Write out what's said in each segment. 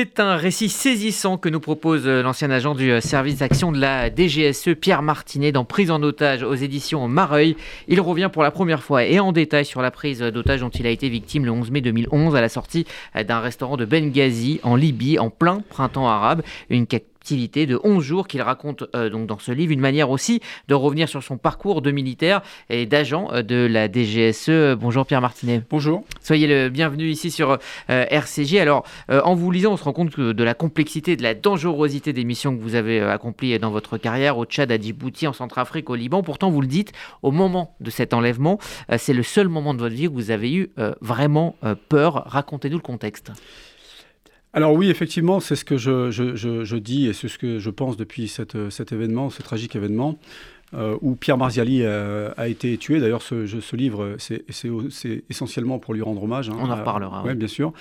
C'est un récit saisissant que nous propose euh, l'ancien agent du euh, service d'action de la DGSE, Pierre Martinet, dans Prise en otage aux éditions Mareuil. Il revient pour la première fois et en détail sur la prise d'otage dont il a été victime le 11 mai 2011 à la sortie euh, d'un restaurant de Benghazi en Libye en plein printemps arabe. Une de 11 jours qu'il raconte euh, donc dans ce livre, une manière aussi de revenir sur son parcours de militaire et d'agent euh, de la DGSE. Bonjour Pierre Martinet. Bonjour. Soyez le bienvenu ici sur euh, RCJ. Alors en vous lisant, on se rend compte de la complexité, de la dangerosité des missions que vous avez accomplies dans votre carrière au Tchad, à Djibouti, en Centrafrique, au Liban. Pourtant, vous le dites, au moment de cet enlèvement, c'est le seul moment de votre vie où vous avez eu vraiment peur. Racontez-nous le contexte. Alors oui, effectivement, c'est ce que je, dis et c'est ce que je pense depuis cet événement, ce tragique événement. Euh, où Pierre Marziali euh, a été tué. D'ailleurs, ce, livre, c'est essentiellement pour lui rendre hommage. Hein. On en reparlera. oui, bien sûr.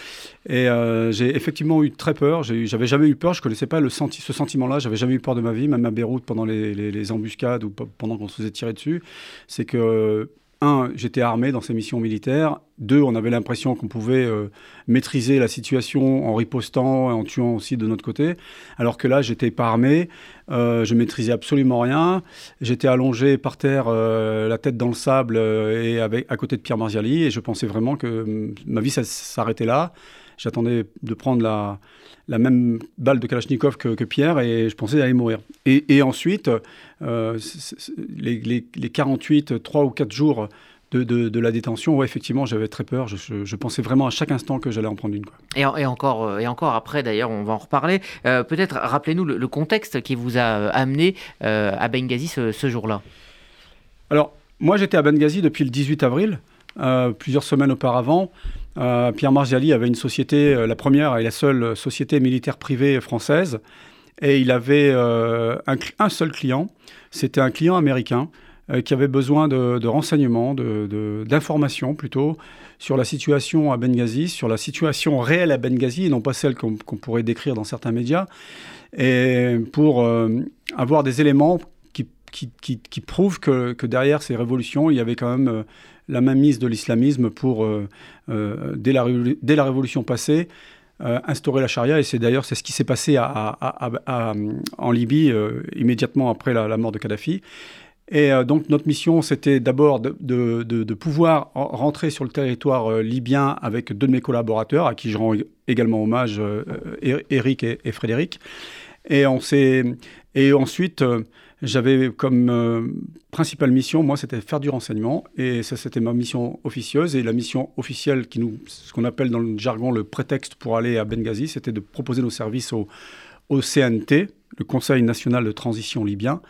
Et euh, j'ai effectivement eu très peur. J'avais jamais eu peur. Je connaissais pas le ce sentiment-là. J'avais jamais eu peur de ma vie, même à Beyrouth pendant les, les embuscades ou pendant qu'on se faisait tirer dessus. C'est que un, j'étais armé dans ces missions militaires. Deux, on avait l'impression qu'on pouvait euh, maîtriser la situation en ripostant et en tuant aussi de notre côté. Alors que là, j'étais pas armé, euh, je maîtrisais absolument rien. J'étais allongé par terre, euh, la tête dans le sable et avec, à côté de Pierre Marziali. Et je pensais vraiment que mm, ma vie s'arrêtait là. J'attendais de prendre la, la même balle de Kalachnikov que, Pierre et je pensais aller mourir. Et, ensuite, euh, les, 48, 3 ou 4 jours de, la détention, ouais, effectivement, j'avais très peur. Je, pensais vraiment à chaque instant que j'allais en prendre une. Et, encore, euh, et encore après, d'ailleurs, on va en reparler. Euh, peut-être rappelez-nous le, contexte qui vous a amené à Benghazi ce, ce jour-là. Alors, moi, j'étais à Benghazi depuis le 18 avril. plusieurs semaines auparavant. Euh, Pierre Marziali avait une société, euh, la première et la seule société militaire privée française, et il avait euh, un, seul client, c'était un client américain qui avait besoin de, renseignements, d'informations plutôt, sur la situation à Benghazi, sur la situation réelle à Benghazi, et non pas celle qu'on pourrait décrire dans certains médias, et pour avoir des éléments qui, prouvent que, derrière ces révolutions, il y avait quand même la mainmise de l'islamisme pour, euh, euh, dès, la, dès, la, révolution passée, euh, instaurer la charia. Et c'est d'ailleurs c'est ce qui s'est passé en Libye immédiatement après la, mort de Kadhafi. Et donc notre mission, c'était d'abord de, pouvoir rentrer sur le territoire libyen avec deux de mes collaborateurs, à qui je rends également hommage, Eric et, Frédéric. Et, on et ensuite, j'avais comme euh, principale mission, moi, c'était faire du renseignement. Et ça, c'était ma mission officieuse. Et la mission officielle, qui nous, ce qu'on appelle dans le jargon le prétexte pour aller à Benghazi, c'était de proposer nos services au, au CNT, le Conseil national de transition libyen.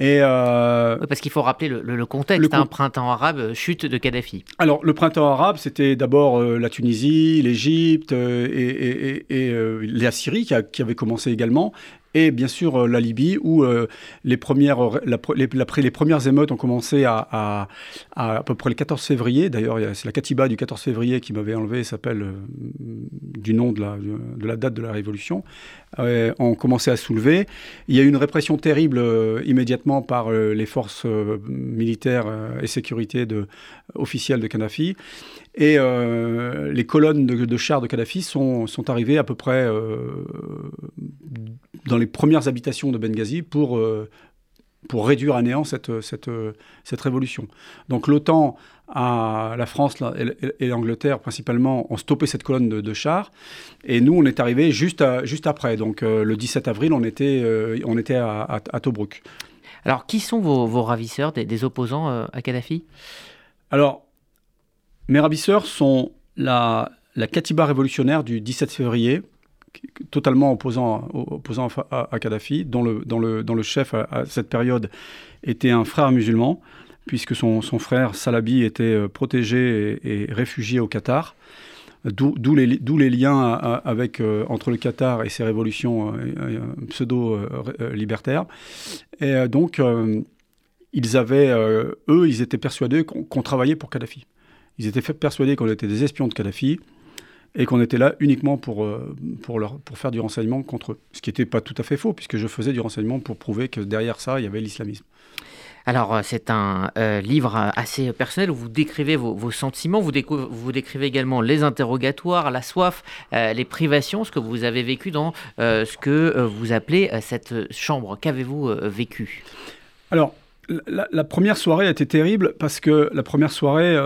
Et euh, parce qu'il faut rappeler le, contexte, un hein, printemps arabe, euh, chute de Kadhafi. Alors le printemps arabe, c'était d'abord la Tunisie, l'Égypte et, et, la Syrie qui, qui, avait commencé également et bien sûr euh, la Libye où euh, les, premières, euh, les, premières émeutes ont commencé à, à, peu près le 14 février. D'ailleurs, c'est la Katiba du 14 février qui m'avait enlevé, s'appelle du nom de la, de la, date de la Révolution, ont commencé à soulever. Il y a eu une répression terrible immédiatement par les forces militaires et sécurité de, officielles de Kadhafi. Et les colonnes de, chars de Kadhafi sont, sont arrivées à peu près dans les premières habitations de Benghazi pour, euh, pour réduire à néant cette, cette, cette révolution. Donc l'OTAN, la France et, l'Angleterre principalement ont stoppé cette colonne de, chars et nous on est arrivé juste, juste après. Donc euh, le 17 avril on était, euh, on était à, à, Tobruk. Alors qui sont vos, vos ravisseurs des, opposants à Kadhafi? Alors mes ravisseurs sont la, la Katiba révolutionnaire du 17 février totalement opposant, opposant à, Kadhafi, dont le, le, le chef à, cette période était un frère musulman, puisque son, son frère Salabi était euh, protégé et, réfugié au Qatar. D'où les, les, liens avec, euh, entre le Qatar et ses révolutions euh, pseudo-libertaires. et donc, ils avaient, eux, ils étaient persuadés qu'on travaillait pour Kadhafi. Ils étaient persuadés qu'on était des espions de Kadhafi et qu'on était là uniquement pour, euh, pour, leur, pour faire du renseignement contre eux. Ce qui n'était pas tout à fait faux, puisque je faisais du renseignement pour prouver que derrière ça, il y avait l'islamisme. Alors, euh, c'est un euh, livre assez personnel où vous décrivez vos, sentiments, vous, vous, décrivez également les interrogatoires, la soif, les privations, ce que vous avez vécu dans ce que vous appelez cette chambre. Qu'avez-vous vécu? Alors, la, première soirée a été terrible parce que la première soirée,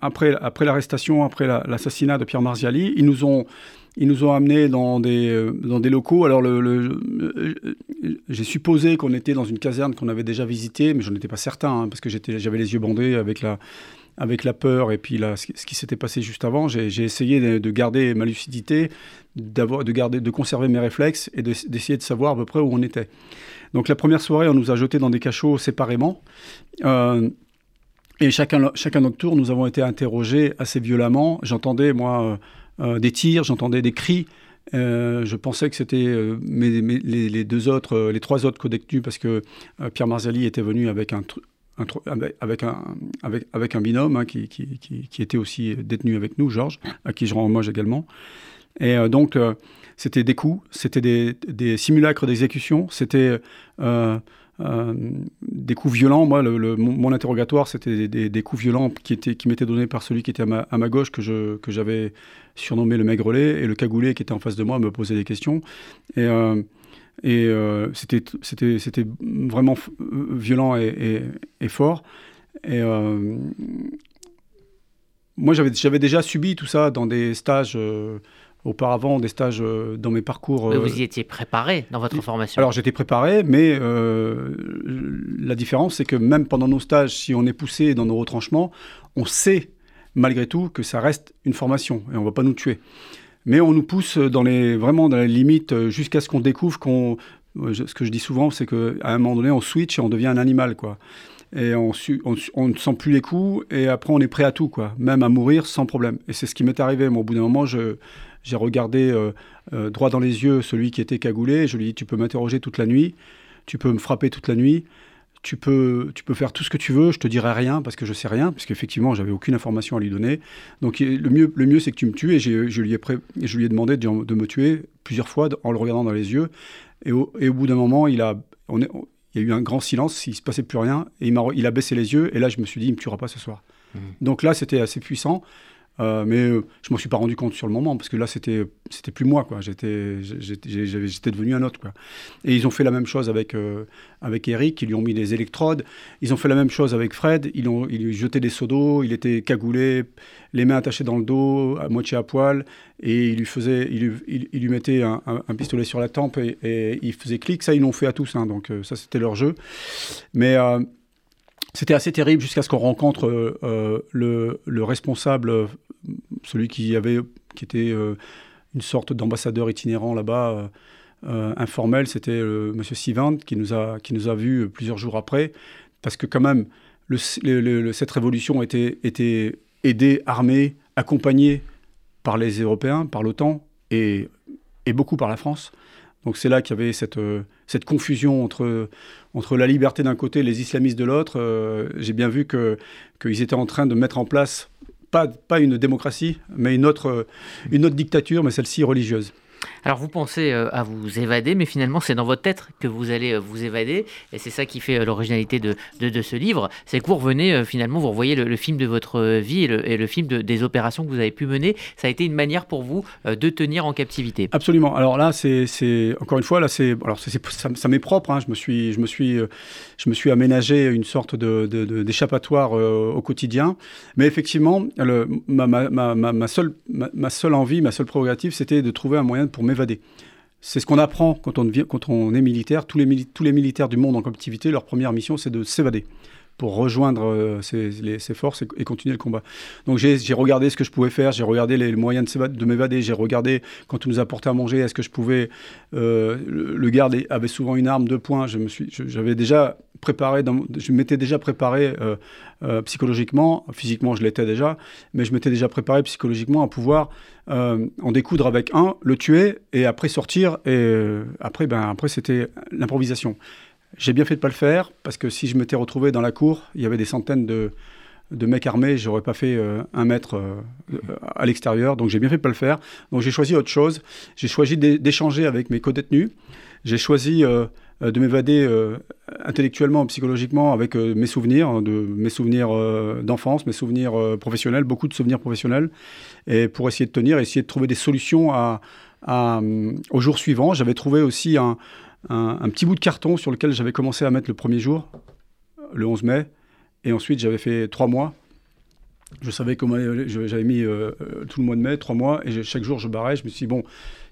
après, après l'arrestation, après l'assassinat de Pierre Marziali, ils nous ont ils nous ont amenés dans des, euh, dans des locaux. Alors, le, euh, j'ai supposé qu'on était dans une caserne qu'on avait déjà visitée, mais je étais pas certain, hein, parce que j'avais les yeux bandés avec la, avec la peur et puis la, ce qui s'était passé juste avant. J'ai essayé de, garder ma lucidité, de, garder, de conserver mes réflexes et d'essayer de, savoir à peu près où on était. Donc, la première soirée, on nous a jetés dans des cachots séparément. Euh, et chacun, chacun notre tour, nous avons été interrogés assez violemment. J'entendais, moi, euh, des tirs, j'entendais des cris. Euh, je pensais que c'était euh, les, deux autres, les trois autres codétenus, parce que Pierre Marzali était venu avec un, avec, un, binôme hein, qui, était aussi détenu avec nous, Georges, à qui je rends hommage également. Et donc, c'était des coups, c'était des, simulacres d'exécution, c'était euh, des coups violents. Moi, mon, interrogatoire, c'était des, coups violents qui, étaient, qui m'étaient donnés par celui qui était à ma, gauche, que, j'avais surnommé le maigrelet, et le cagoulé qui était en face de moi me posait des questions. Et, euh, euh, c'était, vraiment violent et, fort. Et moi, j'avais déjà subi tout ça dans des stages auparavant des stages euh, dans mes parcours. vous euh, y étiez préparé dans votre formation Alors j'étais préparé, mais euh, la différence c'est que même pendant nos stages, si on est poussé dans nos retranchements, on sait malgré tout que ça reste une formation et on ne va pas nous tuer. Mais on nous pousse dans les, vraiment dans les limites jusqu'à ce qu'on découvre qu'on... Ce que je dis souvent, c'est qu'à un moment donné, on switch et on devient un animal, quoi et on, on, ne sent plus les coups et après on est prêt à tout quoi, même à mourir sans problème. Et c'est ce qui m'est arrivé. Moi, au bout d'un moment, je, j'ai regardé euh, euh, droit dans les yeux celui qui était cagoulé. Je lui ai dit Tu peux m'interroger toute la nuit, tu peux me frapper toute la nuit, tu peux, tu peux faire tout ce que tu veux, je te dirai rien parce que je sais rien, parce qu'effectivement, j'avais aucune information à lui donner. Donc le mieux, le mieux c'est que tu me tues. Et je lui, ai je lui ai demandé de, me tuer plusieurs fois en le regardant dans les yeux. Et au, et au bout d'un moment, il a, on est, il y a eu un grand silence, il ne se passait plus rien. Et il, a, il a baissé les yeux. Et là, je me suis dit Il ne me tuera pas ce soir. Mmh. Donc là, c'était assez puissant. Euh, mais euh, je m'en suis pas rendu compte sur le moment parce que là c'était c'était plus moi quoi. J'étais j'étais devenu un autre quoi. Et ils ont fait la même chose avec euh, avec Eric. Ils lui ont mis des électrodes. Ils ont fait la même chose avec Fred. Ils ont ils lui jetaient des seaux d'eau. Il était cagoulé, les mains attachées dans le dos, à moitié à poil, et il lui faisait il lui, il, lui mettait un, pistolet sur la tempe et, et, il faisait clic. Ça ils l'ont fait à tous. Hein, donc ça c'était leur jeu. Mais c'était assez terrible jusqu'à ce qu'on rencontre euh, le, le, responsable, celui qui, avait, qui était euh, une sorte d'ambassadeur itinérant là-bas, euh, informel, c'était M. Sivand qui nous a, qui nous vus plusieurs jours après, parce que quand même, cette révolution était, était aidée, armée, accompagnée par les Européens, par l'OTAN et, et beaucoup par la France. Donc c'est là qu'il y avait cette, euh, cette confusion entre, entre la liberté d'un côté et les islamistes de l'autre. Euh, j'ai bien vu qu'ils étaient en train de mettre en place, pas, pas une démocratie, mais une autre, une autre dictature, mais celle-ci religieuse. Alors vous pensez euh, à vous évader, mais finalement c'est dans votre tête que vous allez euh, vous évader, et c'est ça qui fait euh, l'originalité de, de, ce livre, c'est que vous revenez finalement, vous revoyez le, film de votre vie et le, film de, des opérations que vous avez pu mener. Ça a été une manière pour vous de tenir en captivité. Absolument. Alors là, c'est encore une fois là, c'est alors ça, m'est propre. Hein. Je me suis, je me suis, je me suis aménagé une sorte de, d'échappatoire au quotidien, mais effectivement, le, ma, ma, ma, ma, seule, ma, seule envie, ma seule prérogative, c'était de trouver un moyen m'évader. C'est ce qu'on apprend quand on, est militaire. Tous les militaires du monde en captivité, leur première mission, c'est de s'évader pour rejoindre euh, ces, forces et, continuer le combat. Donc j'ai regardé ce que je pouvais faire, j'ai regardé les, moyens de, m'évader, j'ai regardé quand on nous apportait à manger, est-ce que je pouvais... Euh, le, garde avait souvent une arme de poing, j'avais déjà préparé, je m'étais déjà préparé euh, psychologiquement, physiquement je l'étais déjà, mais je m'étais déjà préparé psychologiquement à pouvoir en découdre avec un, le tuer et après sortir, et après, ben, après c'était l'improvisation. J'ai bien fait de ne pas le faire, parce que si je m'étais retrouvé dans la cour, il y avait des centaines de, mecs armés, j'aurais pas fait euh, un mètre euh, à l'extérieur, donc j'ai bien fait de pas le faire. Donc j'ai choisi autre chose. J'ai choisi d'échanger avec mes co-détenus. J'ai choisi euh, de m'évader intellectuellement, psychologiquement avec mes souvenirs, de, mes souvenirs d'enfance, mes souvenirs professionnels, beaucoup de souvenirs professionnels, et pour essayer de tenir, essayer de trouver des solutions à, au jour suivant. J'avais trouvé aussi un, un, petit bout de carton sur lequel j'avais commencé à mettre le premier jour, le 11 mai, et ensuite j'avais fait trois mois. Je savais comment j'avais mis euh, tout le mois de mai, trois mois, et chaque jour je barrais. Je me suis dit, bon,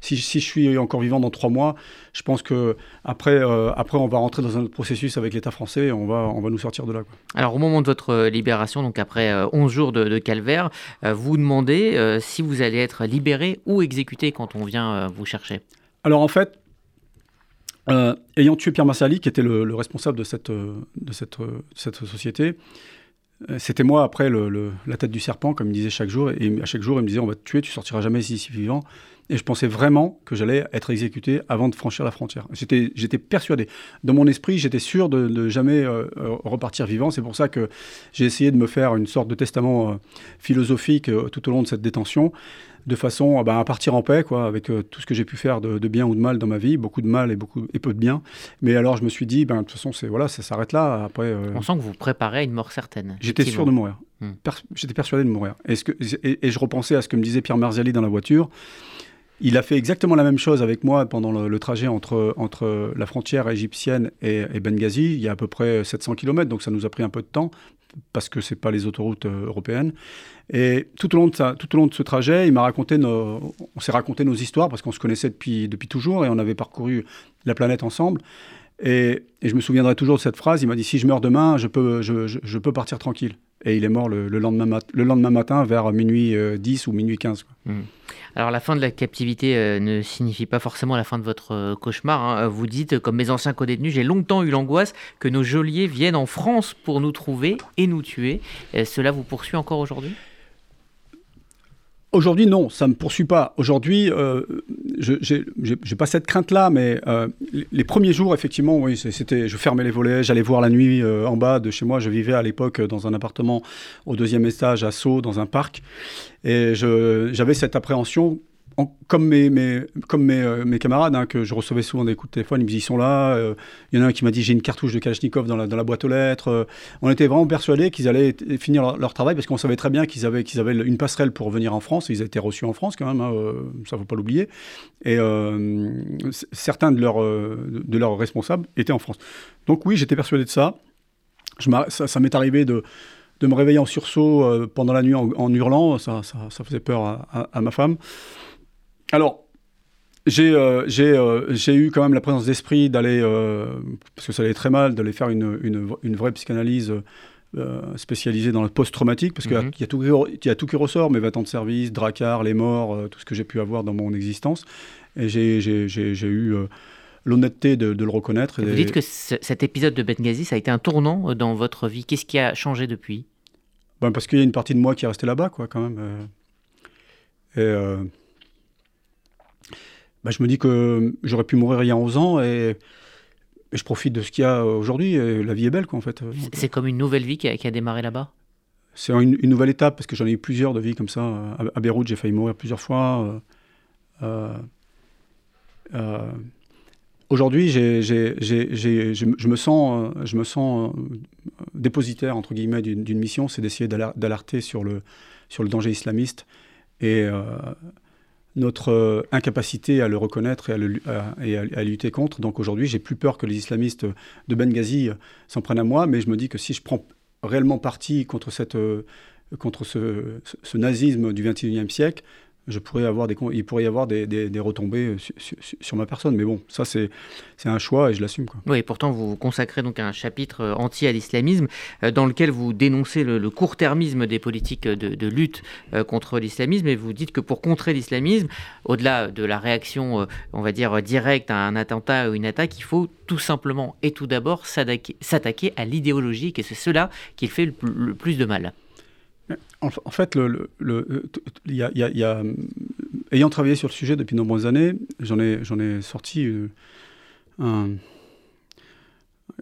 si, si, je suis encore vivant dans trois mois, je pense que après, euh, après on va rentrer dans un autre processus avec l'État français et on va, on va nous sortir de là. Alors, au moment de votre euh, libération, donc après 11 jours de, de calvaire, vous demandez si vous allez être libéré ou exécuté quand on vient vous chercher Alors, en fait, euh, ayant tué Pierre Marsali, qui était le, responsable de cette, euh, euh, société, c'était moi après la tête du serpent, comme il disait chaque jour. Et à chaque jour, il me disait On va te tuer, tu sortiras jamais ici, vivant. Et je pensais vraiment que j'allais être exécuté avant de franchir la frontière. J'étais persuadé. Dans mon esprit, j'étais sûr de, ne jamais repartir vivant. C'est pour ça que j'ai essayé de me faire une sorte de testament philosophique tout au long de cette détention de façon bah, à partir en paix, quoi, avec euh, tout ce que j'ai pu faire de, bien ou de mal dans ma vie, beaucoup de mal et, beaucoup, et peu de bien. Mais alors je me suis dit, ben, de toute façon, c'est, voilà, ça s'arrête là. Après, euh, On sent que vous préparez à une mort certaine. J'étais sûr de mourir. Hmm. j'étais persuadé de mourir. Et, ce je repensais à ce que me disait Pierre Marziali dans la voiture. Il a fait exactement la même chose avec moi pendant le, trajet entre, entre la frontière égyptienne et, Benghazi. Il y a à peu près 700 km, donc ça nous a pris un peu de temps parce que c'est pas les autoroutes euh, européennes. Et tout au long de, tout au long de ce trajet, il raconté nos, on s'est raconté nos histoires parce qu'on se connaissait depuis, depuis toujours et on avait parcouru la planète ensemble. Et, je me souviendrai toujours de cette phrase. Il m'a dit si je meurs demain, je peux, je, je, peux partir tranquille. Et il est mort le, lendemain, le lendemain matin vers minuit 10 euh, ou minuit 15. Mmh. Alors la fin de la captivité euh, ne signifie pas forcément la fin de votre euh, cauchemar. Hein. Vous dites, comme mes anciens co-détenus, j'ai longtemps eu l'angoisse que nos geôliers viennent en France pour nous trouver et nous tuer. cela vous poursuit encore aujourd'hui? Aujourd'hui, non, ça ne me poursuit pas. Aujourd'hui, euh, je n'ai pas cette crainte-là, mais euh, les premiers jours, effectivement, oui, c'était, je fermais les volets, j'allais voir la nuit euh, en bas de chez moi. Je vivais à l'époque dans un appartement au deuxième étage à Sceaux, dans un parc, et j'avais cette appréhension comme mes, euh, camarades, hein, que je recevais souvent des coups de téléphone, ils me disaient ils sont là. Euh, il y en a un qui m'a dit j'ai une cartouche de Kalachnikov dans la, boîte aux lettres. Euh, on était vraiment persuadés qu'ils allaient finir leur, travail parce qu'on savait très bien qu'ils avaient, une passerelle pour venir en France. Ils étaient reçus en France quand même, hein, ça ne faut pas l'oublier. Et certains de leurs, responsables étaient en France. Donc oui, j'étais persuadé de ça. Ça, m'est arrivé de me réveiller en sursaut pendant la nuit en, hurlant, ça, faisait peur à ma femme. Alors, euh, euh, j'ai eu quand même la présence d'esprit d'aller, euh, parce que ça allait très mal, d'aller faire une, une, vraie psychanalyse spécialisée dans le post-traumatique, parce qu'il y, a mhm. tout, y a tout qui ressort, mes 20 ans de service, Dracar, les morts, tout ce que j'ai pu avoir dans mon existence. Et j'ai eu l'honnêteté de, le reconnaître. Vous dites que cet épisode de Benghazi, ça a été un tournant dans votre vie. Qu'est-ce qui a changé depuis? Ben Parce qu'il y a une partie de moi qui est restée là-bas, quoi, quand même. Et bah, je me dis que j'aurais pu mourir il y a 11 ans et, je profite de ce qu'il y a aujourd'hui. La vie est belle, quoi, en fait. C'est comme une nouvelle vie qui a, démarré là-bas? C'est une, nouvelle étape, parce que j'en ai eu plusieurs de vies comme ça. À, Beyrouth, j'ai failli mourir plusieurs fois. Euh, euh, aujourd'hui, je me sens, je me sens dépositaire, entre guillemets, d'une mission, c'est d'essayer d'alerter sur le, sur le danger islamiste. Et euh, notre euh, incapacité à le reconnaître et à, lutter contre. Donc aujourd'hui, j'ai plus peur que les islamistes de Benghazi euh, s'en prennent à moi, mais je me dis que si je prends réellement parti contre, cette, euh, contre ce, ce nazisme du XXIe siècle, je pourrais avoir des, il pourrait y avoir des, des, retombées euh, sur, ma personne. Mais bon, ça, c'est un choix et je l'assume. Oui, et pourtant, vous consacrez donc un chapitre euh, anti à l'islamisme euh, dans lequel vous dénoncez le, court-termisme des politiques de, lutte contre l'islamisme et vous dites que pour contrer l'islamisme, au-delà de la réaction, on va dire, directe à un attentat ou une attaque, il faut tout simplement et tout d'abord s'attaquer à l'idéologie et c'est cela qui fait le plus de mal. En, fait, le, y a, ayant travaillé sur le sujet depuis de nombreuses années, j'en ai, sorti euh, un,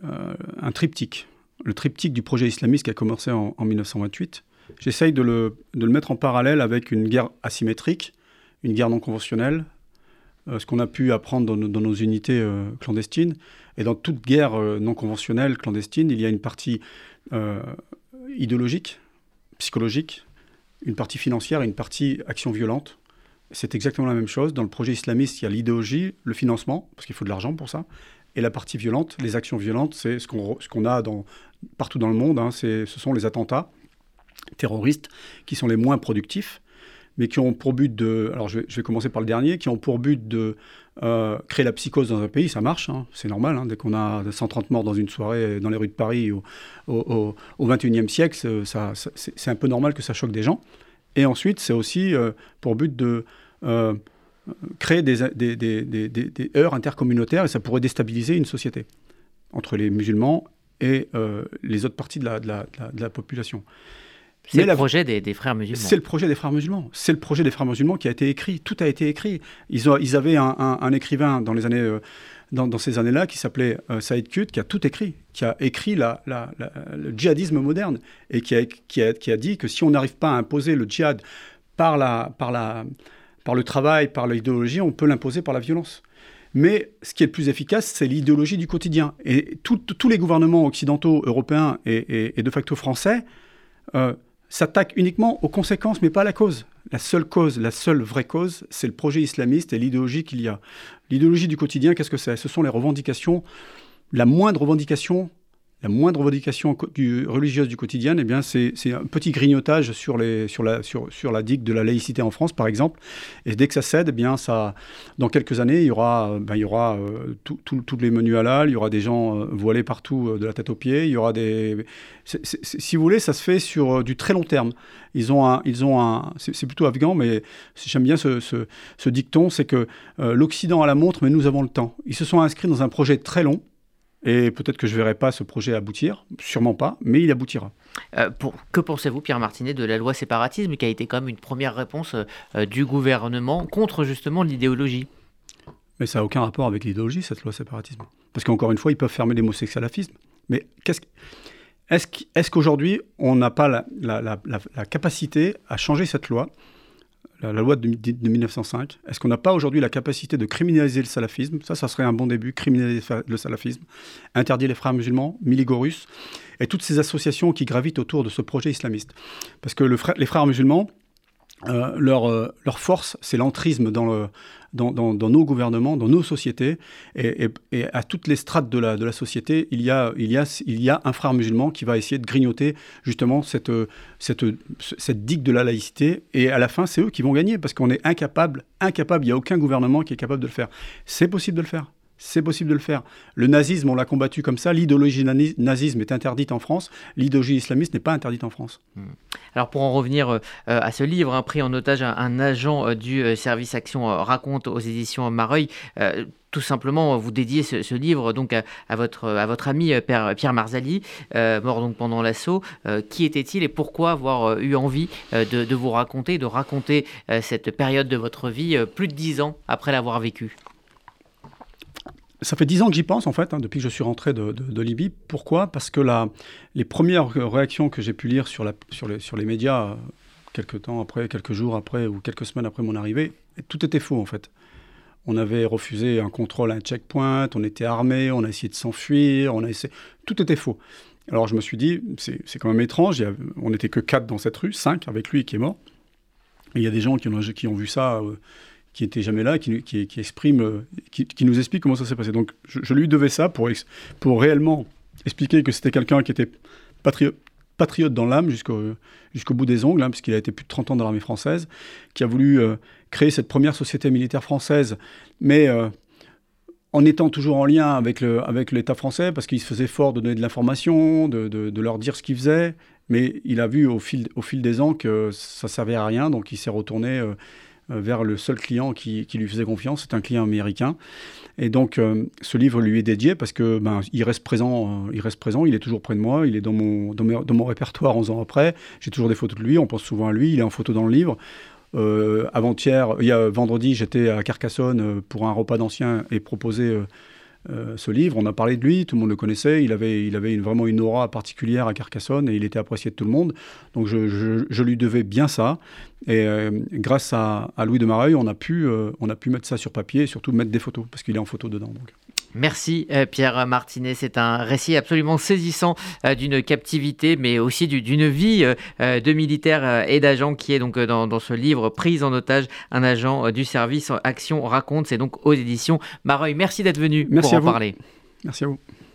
euh, triptyque. Le triptyque du projet islamiste qui a commencé en, 1928. J'essaye le, de le, mettre en parallèle avec une guerre asymétrique, une guerre non conventionnelle, ce qu'on a pu apprendre dans, nos unités clandestines. Et dans toute guerre non conventionnelle clandestine, il y a une partie idéologique, psychologique, une partie financière et une partie action violente. C'est exactement la même chose. Dans le projet islamiste, il y a l'idéologie, le financement, parce qu'il faut de l'argent pour ça. Et la partie violente, les actions violentes, c'est ce qu'on qu'on a dans, partout dans le monde. Hein, ce sont les attentats terroristes qui sont les moins productifs, mais qui ont pour but de. Alors je vais, commencer par le dernier, qui ont pour but de euh, créer la psychose dans un pays. Ça marche, hein, c'est normal. Hein, dès qu'on a 130 morts dans une soirée dans les rues de Paris au, au, au, 21e siècle, c'est un peu normal que ça choque des gens. Et ensuite, c'est aussi euh, pour but de euh, créer des, des, intercommunautaires et ça pourrait déstabiliser une société entre les musulmans et les autres parties de la, population. C'est le projet des, frères musulmans. C'est le projet des frères musulmans. C'est le projet des frères musulmans qui a été écrit. Tout a été écrit. Ils, ont, ils avaient un, un, écrivain dans les années, dans, ces années-là qui s'appelait Saïd Qut, qui a tout écrit, qui a écrit la, le djihadisme moderne et qui a, qui, a, qui a dit que si on n'arrive pas à imposer le djihad par la, par la, par le travail, par l'idéologie, on peut l'imposer par la violence. Mais ce qui est le plus efficace, c'est l'idéologie du quotidien. Et tous les gouvernements occidentaux, européens et, de facto français euh, s'attaquent uniquement aux conséquences, mais pas à la cause. La seule cause, la seule vraie cause, c'est le projet islamiste et l'idéologie qu'il y a. L'idéologie du quotidien, qu'est-ce que c'est? Ce sont les revendications, la moindre revendication la moindre revendication religieuse du quotidien, eh bien, c'est, un petit grignotage sur, la, digue de la laïcité en France, par exemple. Et dès que ça cède, eh bien, ça, dans quelques années, il y aura, ben, y aura euh, tous les menus halal, il y aura des gens euh, voilés partout euh, de la tête aux pieds, il y aura des... si vous voulez, ça se fait sur du très long terme. Ils ont. Ils ont c'est, plutôt afghan, mais j'aime bien ce, ce dicton, c'est que l'Occident a la montre, mais nous avons le temps. Ils se sont inscrits dans un projet très long, et peut-être que je ne verrai pas ce projet aboutir, sûrement pas, mais il aboutira. Euh, pour, que pensez-vous, Pierre Martinet, de la loi séparatisme, qui a été quand même une première réponse euh, du gouvernement contre justement l'idéologie? Mais ça n'a aucun rapport avec l'idéologie, cette loi séparatisme. Parce qu'encore une fois, ils peuvent fermer les mots sexualafisme. Mais qu'est-ce est-ce qu'aujourd'hui, on n'a pas la, la, capacité à changer cette loi? La, loi de, 1905 Est-ce qu'on n'a pas aujourd'hui la capacité de criminaliser le salafisme? Ça, ça serait un bon début, criminaliser le salafisme, interdire les frères musulmans, Miligorus, et toutes ces associations qui gravitent autour de ce projet islamiste. Parce que les frères musulmans, euh, euh, leur, force, c'est l'entrisme dans, le, dans, nos gouvernements, dans nos sociétés, et, à toutes les strates de la, société, il y, a, un frère musulman qui va essayer de grignoter justement cette, cette digue de la laïcité, et à la fin, c'est eux qui vont gagner, parce qu'on est incapable, incapable, il n'y a aucun gouvernement qui est capable de le faire. C'est possible de le faire c'est possible de le faire. Le nazisme, on l'a combattu comme ça. L'idéologie nazisme est interdite en France. L'idéologie islamiste n'est pas interdite en France. Hmm. Alors pour en revenir euh, à ce livre, hein, pris en otage un, agent euh, du euh, service Action raconte aux éditions Mareuil, tout simplement vous dédiez ce, livre donc à, votre, à votre ami Pierre Marzali, mort donc pendant l'assaut. qui était-il et pourquoi avoir eu envie de, de, vous raconter, de raconter cette période de votre vie plus de dix ans après l'avoir vécue? Ça fait dix ans que j'y pense, en fait, hein, depuis que je suis rentré de, Libye. Pourquoi? Parce que les premières réactions que j'ai pu lire sur, les, médias, quelques temps après, quelques jours après ou quelques semaines après mon arrivée, tout était faux, en fait. On avait refusé un contrôle à un checkpoint, on était armé, on a essayé de s'enfuir, on a essayé... Tout était faux. Alors je me suis dit, c'est quand même étrange, on n'était que quatre dans cette rue, cinq avec lui qui est mort. Il y a des gens qui ont, qui ont vu ça... Euh, qui n'était jamais là, qui, qui, qui exprime, euh, qui, nous explique comment ça s'est passé. Donc je, lui devais ça pour, pour réellement expliquer que c'était quelqu'un qui était patriote, patriote dans l'âme jusqu'au jusqu'au bout des ongles, hein, puisqu'il a été plus de 30 ans dans l'armée française, qui a voulu euh, créer cette première société militaire française, mais euh, en étant toujours en lien avec l'État avec français, parce qu'il se faisait fort de donner de l'information, de, de, leur dire ce qu'il faisait, mais il a vu au fil, au fil des ans que ça servait à rien, donc il s'est retourné vers le seul client qui, lui faisait confiance, c'est un client américain. Et donc, euh, ce livre lui est dédié parce que ben, il reste présent, euh, il reste présent, il est toujours près de moi, il est dans mon, répertoire 11 ans après. J'ai toujours des photos de lui, on pense souvent à lui, il est en photo dans le livre. Avant-hier, il y a vendredi, j'étais à Carcassonne pour un repas d'anciens et proposer ce livre. On a parlé de lui, tout le monde le connaissait. Il avait, il avait vraiment une aura particulière à Carcassonne et il était apprécié de tout le monde. Donc je, lui devais bien ça. Et grâce à, Louis de Mareuil, on a, pu, on a pu mettre ça sur papier et surtout mettre des photos, parce qu'il est en photo dedans. Merci euh, Pierre Martinet, c'est un récit absolument saisissant euh, d'une captivité, mais aussi d'une vie euh, de militaire et d'agent qui est donc dans, ce livre Prise en otage, un agent du service Action raconte. C'est donc aux éditions Mareuil. Merci d'être venu Merci pour en parler. Merci à vous.